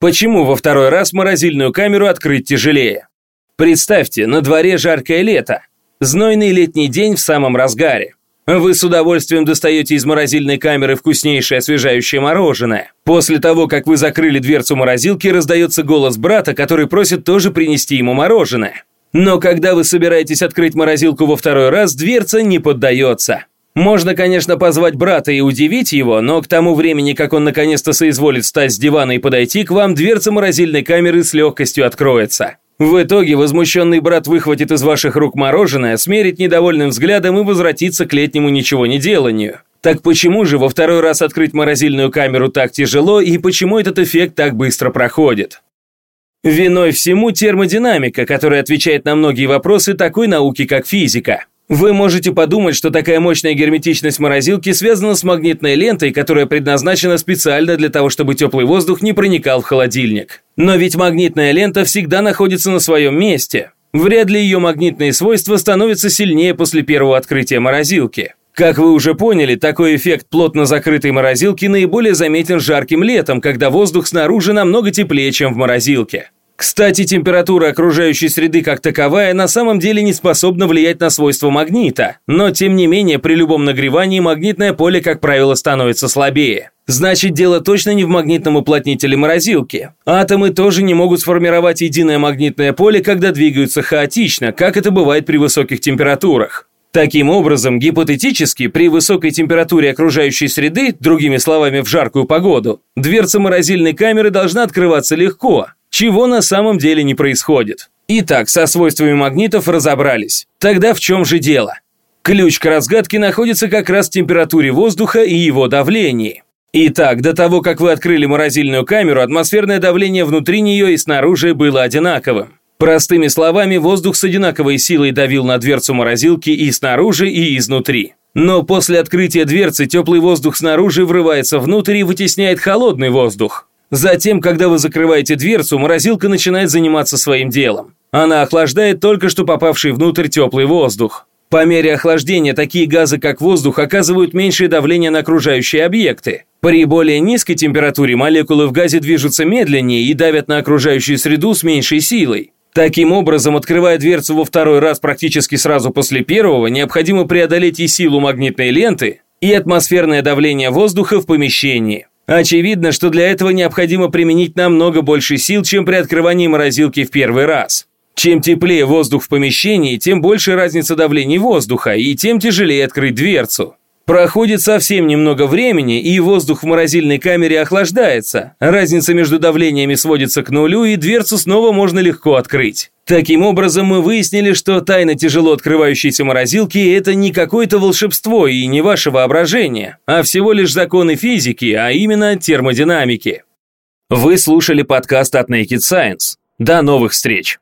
Почему во второй раз морозильную камеру открыть тяжелее? Представьте, на дворе жаркое лето. Знойный летний день в самом разгаре. Вы с удовольствием достаете из морозильной камеры вкуснейшее освежающее мороженое. После того, как вы закрыли дверцу морозилки, раздается голос брата, который просит тоже принести ему мороженое. Но когда вы собираетесь открыть морозилку во второй раз, дверца не поддается. Можно, конечно, позвать брата и удивить его, но к тому времени, как он наконец-то соизволит встать с дивана и подойти к вам, дверца морозильной камеры с легкостью откроется. В итоге возмущенный брат выхватит из ваших рук мороженое, смерит недовольным взглядом и возвратится к летнему ничего не деланию. Так почему же во второй раз открыть морозильную камеру так тяжело и почему этот эффект так быстро проходит? Виной всему термодинамика, которая отвечает на многие вопросы такой науки, как физика. Вы можете подумать, что такая мощная герметичность морозилки связана с магнитной лентой, которая предназначена специально для того, чтобы теплый воздух не проникал в холодильник. Но ведь магнитная лента всегда находится на своем месте. Вряд ли ее магнитные свойства становятся сильнее после первого открытия морозилки. Как вы уже поняли, такой эффект плотно закрытой морозилки наиболее заметен жарким летом, когда воздух снаружи намного теплее, чем в морозилке. Кстати, температура окружающей среды как таковая на самом деле не способна влиять на свойства магнита, но тем не менее при любом нагревании магнитное поле, как правило, становится слабее. Значит, дело точно не в магнитном уплотнителе морозилки. Атомы тоже не могут сформировать единое магнитное поле, когда двигаются хаотично, как это бывает при высоких температурах. Таким образом, гипотетически, при высокой температуре окружающей среды, другими словами, в жаркую погоду, дверца морозильной камеры должна открываться легко, чего на самом деле не происходит. Итак, со свойствами магнитов разобрались. Тогда в чем же дело? Ключ к разгадке находится как раз в температуре воздуха и его давлении. Итак, до того, как вы открыли морозильную камеру, атмосферное давление внутри нее и снаружи было одинаковым. Простыми словами, воздух с одинаковой силой давил на дверцу морозилки и снаружи, и изнутри. Но после открытия дверцы теплый воздух снаружи врывается внутрь и вытесняет холодный воздух. Затем, когда вы закрываете дверцу, морозилка начинает заниматься своим делом. Она охлаждает только что попавший внутрь теплый воздух. По мере охлаждения такие газы, как воздух, оказывают меньшее давление на окружающие объекты. При более низкой температуре молекулы в газе движутся медленнее и давят на окружающую среду с меньшей силой. Таким образом, открывая дверцу во второй раз практически сразу после первого, необходимо преодолеть и силу магнитной ленты, и атмосферное давление воздуха в помещении. Очевидно, что для этого необходимо применить намного больше сил, чем при открывании морозилки в первый раз. Чем теплее воздух в помещении, тем больше разница давлений воздуха, и тем тяжелее открыть дверцу. Проходит совсем немного времени, и воздух в морозильной камере охлаждается. Разница между давлениями сводится к нулю, и дверцу снова можно легко открыть. Таким образом, мы выяснили, что тайна тяжело открывающейся морозилки – это не какое-то волшебство и не ваше воображение, а всего лишь законы физики, а именно термодинамики. Вы слушали подкаст от Naked Science. До новых встреч!